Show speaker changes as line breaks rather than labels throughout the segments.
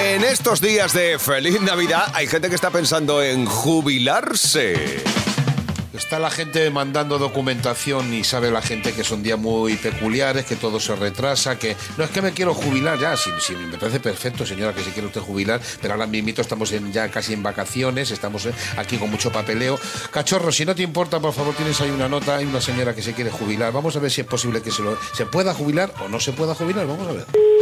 En estos días de feliz Navidad hay gente que está pensando en jubilarse.
Está la gente mandando documentación y sabe la gente que son días muy peculiares, que todo se retrasa, que no es que me quiero jubilar ya, sí, me parece perfecto señora que se quiere usted jubilar, pero ahora mismo estamos ya casi en vacaciones, estamos eh, aquí con mucho papeleo. Cachorro, si no te importa, por favor, tienes ahí una nota, hay una señora que se quiere jubilar, vamos a ver si es posible que se, lo, se pueda jubilar o no se pueda jubilar, vamos a ver.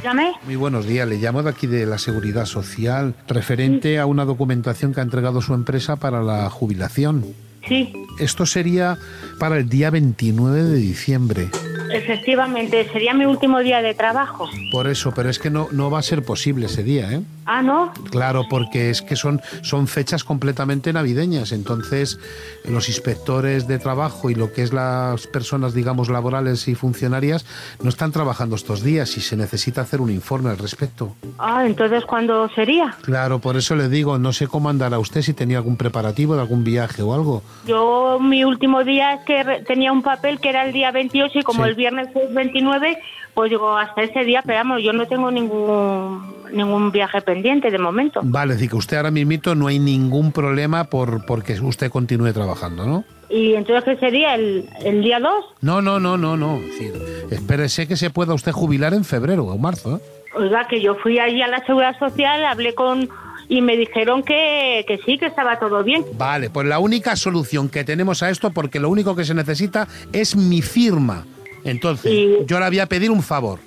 Dígame.
Muy buenos días, le llamo de aquí de la Seguridad Social, referente a una documentación que ha entregado su empresa para la jubilación.
Sí,
Esto sería para el día 29 de diciembre.
Efectivamente, sería mi último día de trabajo.
Por eso, pero es que no, no va a ser posible ese día, ¿eh?
Ah, ¿no?
Claro, porque es que son, son fechas completamente navideñas. Entonces, los inspectores de trabajo y lo que es las personas, digamos, laborales y funcionarias no están trabajando estos días y se necesita hacer un informe al respecto.
Ah, entonces, ¿cuándo sería?
Claro, por eso le digo, no sé cómo andará usted, si tenía algún preparativo de algún viaje o algo.
Yo, mi último día es que tenía un papel que era el día 28 y como
Sí.
el viernes es 29, pues digo, hasta ese día, pero vamos, yo no tengo ningún, ningún viaje pendiente de momento.
Vale, es decir, que usted ahora mismito no hay ningún problema por porque usted continúe trabajando, ¿no?
¿Y entonces qué sería? ¿El, el día 2?
No, no, no, no, no. Es decir, espérese que se pueda usted jubilar en febrero o marzo, ¿eh?
Oiga, que yo fui allí a la Seguridad Social, hablé con... y me dijeron que, que sí, que estaba todo bien.
Vale, pues la única solución que tenemos a esto, porque lo único que se necesita es mi firma. Entonces,
Y-
yo le voy a pedir un favor.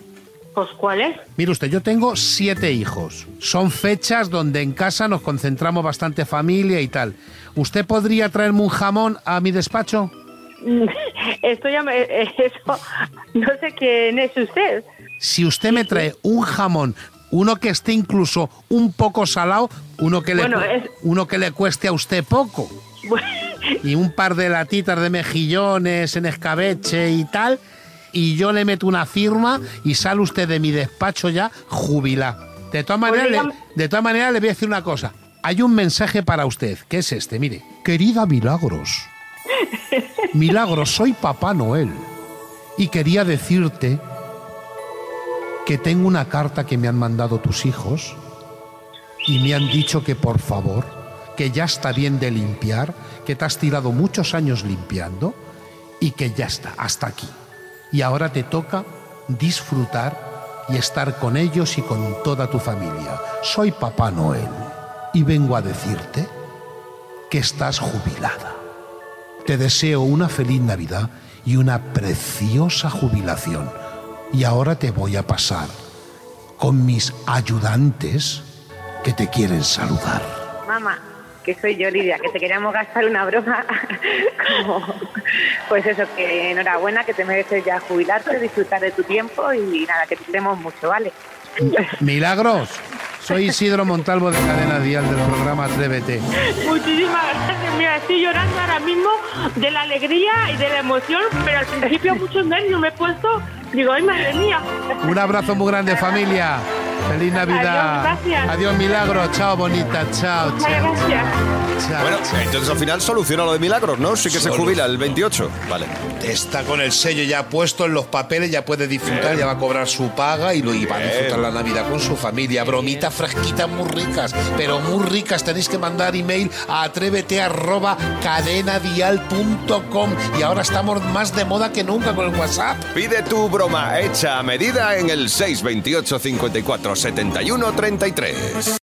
Pues, ¿cuál es?
Mire usted, yo tengo siete hijos. Son fechas donde en casa nos concentramos bastante familia y tal. ¿Usted podría traerme un jamón a mi despacho?
Esto ya me... Eso... No sé quién es usted.
Si usted me trae un jamón, uno que esté incluso un poco salado, uno que le,
Bueno, es-
uno que le cueste a usted poco,
Bueno,
y un par de latitas de mejillones en escabeche y tal, y yo le meto una firma y sale usted de mi despacho ya jubilado. De todas maneras, le, de todas maneras le voy a decir una cosa. Hay un mensaje para usted, que es este, mire. Querida Milagros, Milagros, soy Papá Noel y quería decirte que tengo una carta que me han mandado tus hijos y me han dicho que por favor, que ya está bien de limpiar, que te has tirado muchos años limpiando y que ya está, hasta aquí. Y ahora te toca disfrutar y estar con ellos y con toda tu familia. Soy Papá Noel y vengo a decirte que estás jubilada. Te deseo una feliz Navidad y una preciosa jubilación. Y ahora te voy a pasar con mis ayudantes que te quieren saludar.
Mamá, que soy yo, Lidia, que te queríamos gastar una broma. como, pues eso, que enhorabuena, que te mereces ya jubilarte, disfrutar de tu tiempo y nada, que te queremos mucho, ¿vale?
Milagros, soy Isidro Montalvo de Cadena Dial del programa Atrévete.
muchísimas gracias. Mira, estoy llorando ahora mismo de la alegría y de la emoción, pero al principio muchos nervios me he puesto. Digo, ay, madre mía.
Un abrazo muy grande familia. Feliz Navidad.
Adiós, gracias.
Adiós Milagros. Chao bonita. Chao,
Muchas
chao.
gracias.
chao,
Bueno,
chao.
entonces al final soluciona lo de milagros, ¿no? Sí que se jubila el 28. Vale.
Está con el sello ya puesto en los papeles, ya puede disfrutar, ya va a cobrar su paga y, lo, y va a disfrutar la Navidad con su familia. Bromitas fresquitas muy ricas, pero muy ricas. Tenéis que mandar email a atrévete arroba cadenadial.com y ahora estamos más de moda que nunca con el WhatsApp.
Pide tu broma hecha a medida en el 628 54 71 33.